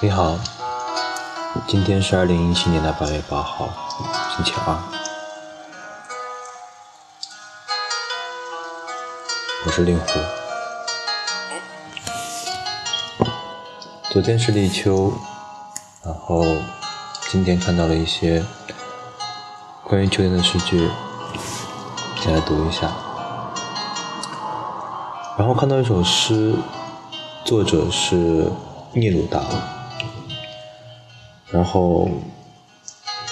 你好，今天是二零一七年的八月八号，星期二。我是令狐。昨天是立秋，然后今天看到了一些关于秋天的诗句，先来读一下。然后看到一首诗，作者是聂鲁达。然后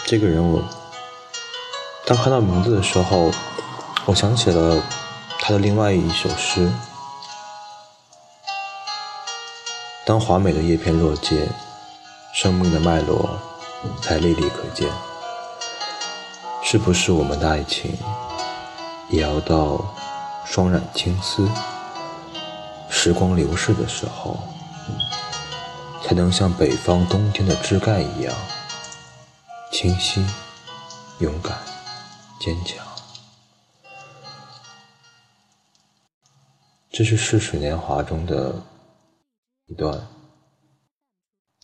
这个人我，当看到名字的时候，我想起了他的另外一首诗。当华美的叶片落尽，生命的脉络才历历可见。是不是我们的爱情，也要到霜染青丝，时光流逝的时候？才能像北方冬天的枝干一样清晰、勇敢、坚强。这是《逝水年华》中的一段。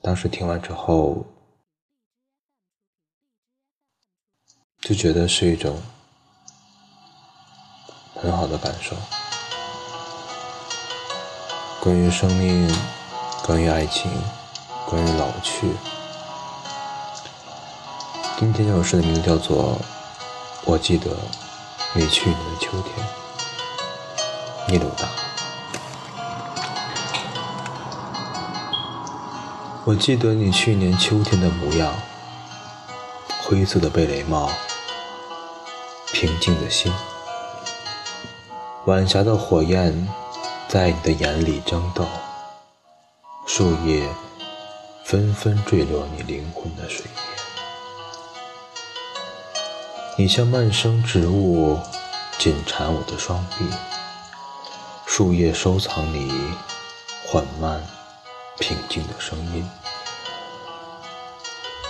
当时听完之后，就觉得是一种很好的感受。关于生命。关于爱情，关于老去。今天这首诗的名字叫做《我记得你去年的秋天》，聂鲁达。我记得你去年秋天的模样，灰色的贝雷帽，平静的心，晚霞的火焰在你的眼里争斗。树叶纷纷坠落你灵魂的水面，你像蔓生植物紧缠我的双臂，树叶收藏你缓慢平静的声音，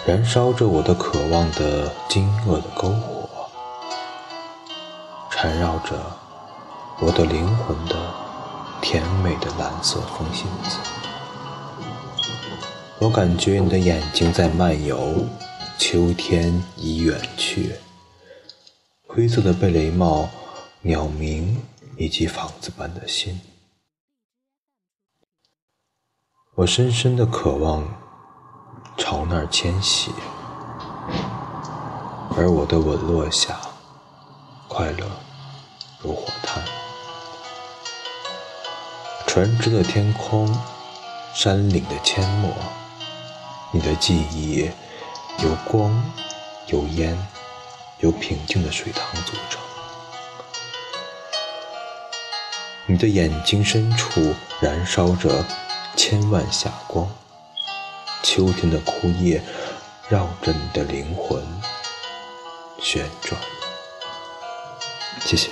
燃烧着我的渴望的惊愕的篝火，缠绕着我的灵魂的甜美的蓝色风信子。我感觉你的眼睛在漫游，秋天已远去。灰色的贝雷帽，鸟鸣以及房子般的心。我深深的渴望朝那儿迁徙，而我的吻落下，快乐如火炭。船只的天空，山岭的阡陌。你的记忆由光、由烟、由平静的水塘组成。你的眼睛深处燃烧着千万霞光。秋天的枯叶绕着你的灵魂旋转。谢谢。